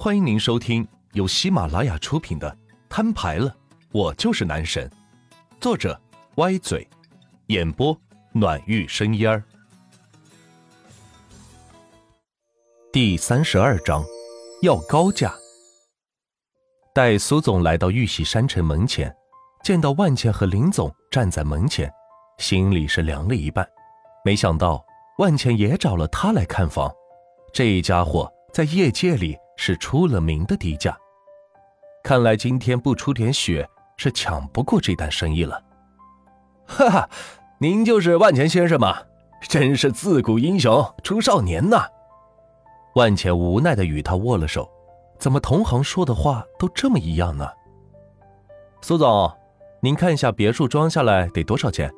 欢迎您收听由喜马拉雅出品的《摊牌了，我就是男神》，作者歪嘴，演播暖玉生烟儿。第三十二章，要高价。待苏总来到玉玺山城门前，见到万茜和林总站在门前，心里是凉了一半。没想到万茜也找了他来看房，这家伙在业界里。是出了名的低价，看来今天不出点血是抢不过这单生意了。哈哈，您就是万钱先生吗？真是自古英雄出少年呐！万钱无奈的与他握了手，怎么同行说的话都这么一样呢？苏总，您看一下别墅装下来得多少钱？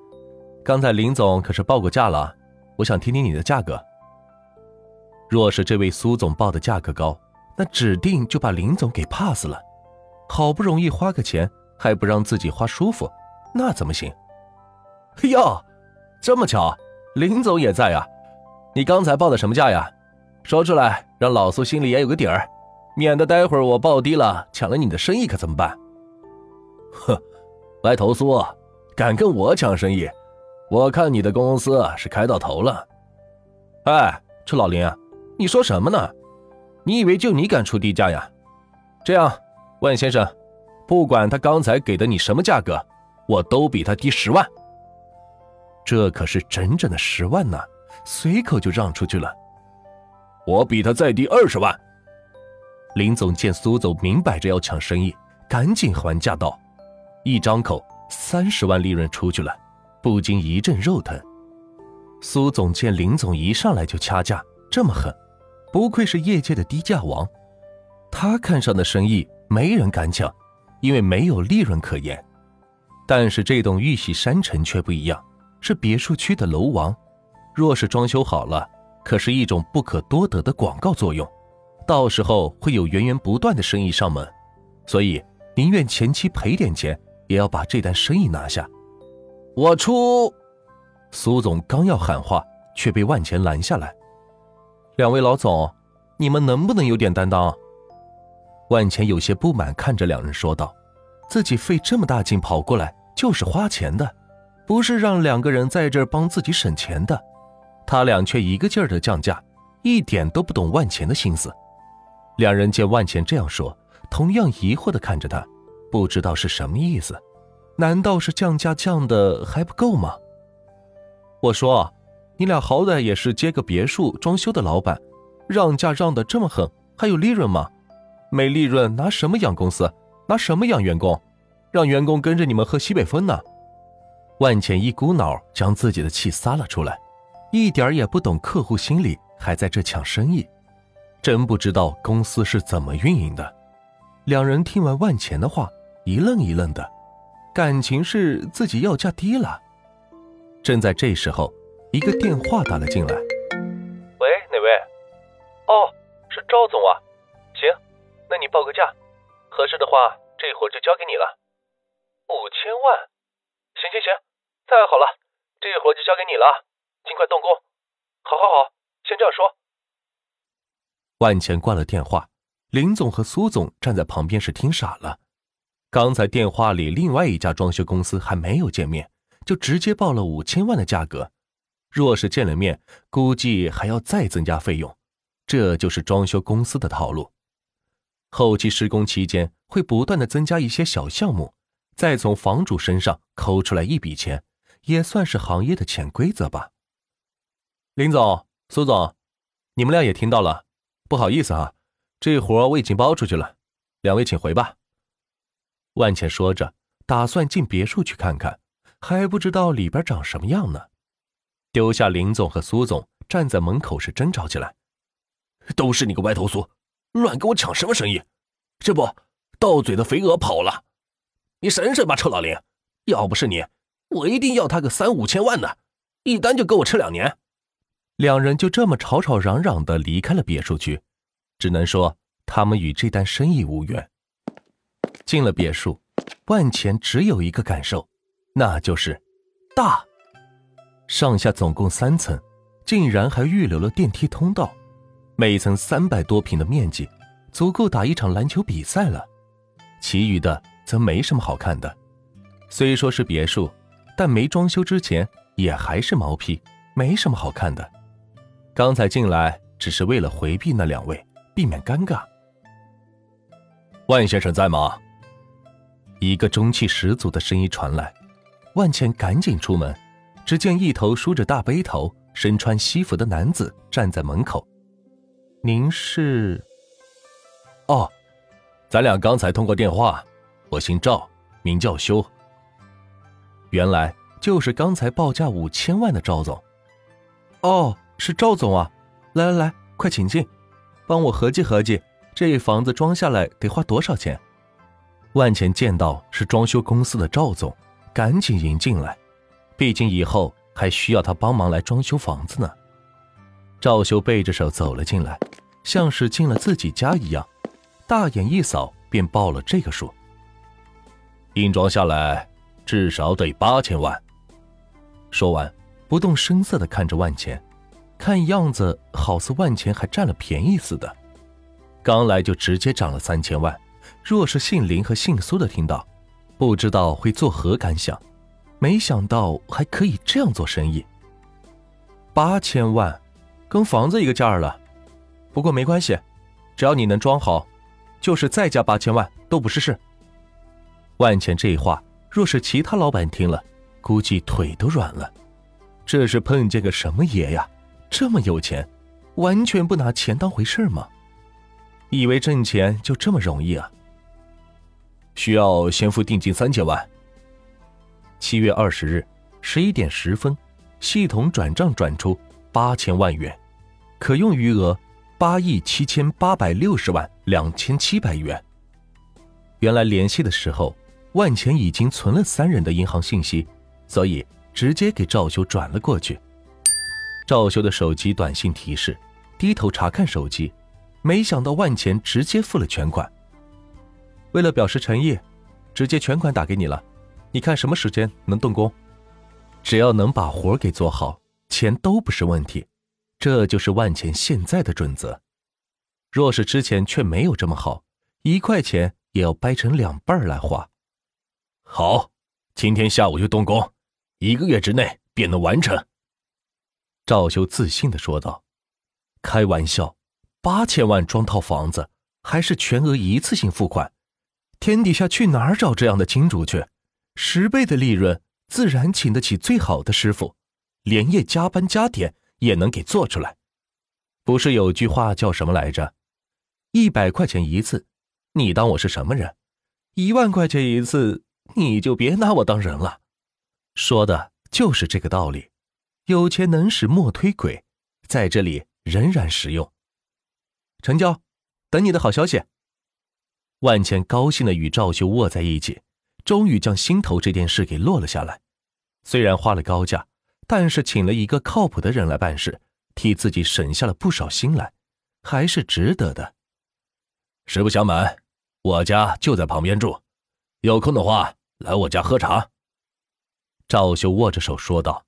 刚才林总可是报过价了，我想听听你的价格。若是这位苏总报的价格高，那指定就把林总给 pass 了，好不容易花个钱还不让自己花舒服，那怎么行？哟，这么巧，林总也在啊！你刚才报的什么价呀？说出来，让老苏心里也有个底儿，免得待会儿我报低了抢了你的生意可怎么办？哼，歪头苏，敢跟我抢生意，我看你的公司是开到头了。哎，这老林，你说什么呢？你以为就你敢出低价呀？这样，万先生，不管他刚才给的你什么价格，我都比他低十万。这可是整整的十万呢，随口就让出去了。我比他再低二十万。林总见苏总明摆着要抢生意，赶紧还价道：“一张口三十万利润出去了，不禁一阵肉疼。”苏总见林总一上来就掐价，这么狠。不愧是业界的低价王，他看上的生意没人敢抢，因为没有利润可言。但是这栋玉玺山城却不一样，是别墅区的楼王，若是装修好了，可是一种不可多得的广告作用，到时候会有源源不断的生意上门，所以宁愿前期赔点钱，也要把这单生意拿下。我出，苏总刚要喊话，却被万钱拦下来。两位老总，你们能不能有点担当？万钱有些不满，看着两人说道：“自己费这么大劲跑过来，就是花钱的，不是让两个人在这儿帮自己省钱的。他俩却一个劲儿的降价，一点都不懂万钱的心思。”两人见万钱这样说，同样疑惑的看着他，不知道是什么意思。难道是降价降的还不够吗？我说。你俩好歹也是接个别墅装修的老板，让价让的这么狠，还有利润吗？没利润拿什么养公司？拿什么养员工？让员工跟着你们喝西北风呢？万茜一股脑将自己的气撒了出来，一点也不懂客户心理，还在这抢生意，真不知道公司是怎么运营的。两人听完万茜的话，一愣一愣的，感情是自己要价低了。正在这时候。一个电话打了进来，喂，哪位？哦，是赵总啊。行，那你报个价，合适的话，这会儿就交给你了。五千万？行行行，太好了，这会儿就交给你了，尽快动工。好，好，好，先这样说。万钱挂了电话，林总和苏总站在旁边是听傻了。刚才电话里另外一家装修公司还没有见面，就直接报了五千万的价格。若是见了面，估计还要再增加费用，这就是装修公司的套路。后期施工期间会不断的增加一些小项目，再从房主身上抠出来一笔钱，也算是行业的潜规则吧。林总、苏总，你们俩也听到了，不好意思啊，这活我已经包出去了，两位请回吧。万茜说着，打算进别墅去看看，还不知道里边长什么样呢。丢下林总和苏总，站在门口是争吵起来。都是你个歪头苏，乱跟我抢什么生意？这不，到嘴的肥鹅跑了。你省省吧，臭老林！要不是你，我一定要他个三五千万的，一单就够我吃两年。两人就这么吵吵嚷嚷的离开了别墅区，只能说他们与这单生意无缘。进了别墅，万钱只有一个感受，那就是大。上下总共三层，竟然还预留了电梯通道，每层三百多平的面积，足够打一场篮球比赛了。其余的则没什么好看的。虽说是别墅，但没装修之前也还是毛坯，没什么好看的。刚才进来只是为了回避那两位，避免尴尬。万先生在吗？一个中气十足的声音传来。万茜赶紧出门，只见一头梳着大背头、身穿西服的男子站在门口。您是？哦，咱俩刚才通过电话。我姓赵，名叫修。原来就是刚才报价五千万的赵总。哦，是赵总啊！来来来，快请进，帮我合计合计，这房子装下来得花多少钱？万钱见到是装修公司的赵总。赶紧迎进来，毕竟以后还需要他帮忙来装修房子呢。赵修背着手走了进来，像是进了自己家一样，大眼一扫便报了这个数。硬装下来至少得八千万。说完，不动声色的看着万钱，看样子好似万钱还占了便宜似的。刚来就直接涨了三千万，若是姓林和姓苏的听到。不知道会作何感想，没想到还可以这样做生意。八千万，跟房子一个价了。不过没关系，只要你能装好，就是再加八千万都不是事。万钱这话，若是其他老板听了，估计腿都软了。这是碰见个什么爷呀？这么有钱，完全不拿钱当回事吗？以为挣钱就这么容易啊？需要先付定金三千万。七月二十日十一点十分，系统转账转出八千万元，可用余额八亿七千八百六十万两千七百元。原来联系的时候，万钱已经存了三人的银行信息，所以直接给赵修转了过去。赵修的手机短信提示，低头查看手机，没想到万钱直接付了全款。为了表示诚意，直接全款打给你了。你看什么时间能动工？只要能把活给做好，钱都不是问题。这就是万钱现在的准则。若是之前却没有这么好，一块钱也要掰成两半来花。好，今天下午就动工，一个月之内便能完成。赵修自信的说道：“开玩笑，八千万装套房子，还是全额一次性付款。”天底下去哪儿找这样的金主去？十倍的利润，自然请得起最好的师傅，连夜加班加点也能给做出来。不是有句话叫什么来着？一百块钱一次，你当我是什么人？一万块钱一次，你就别拿我当人了。说的就是这个道理。有钱能使磨推鬼，在这里仍然实用。成交，等你的好消息。万茜高兴的与赵修握在一起，终于将心头这件事给落了下来。虽然花了高价，但是请了一个靠谱的人来办事，替自己省下了不少心来，还是值得的。实不相瞒，我家就在旁边住，有空的话来我家喝茶。赵秀握着手说道。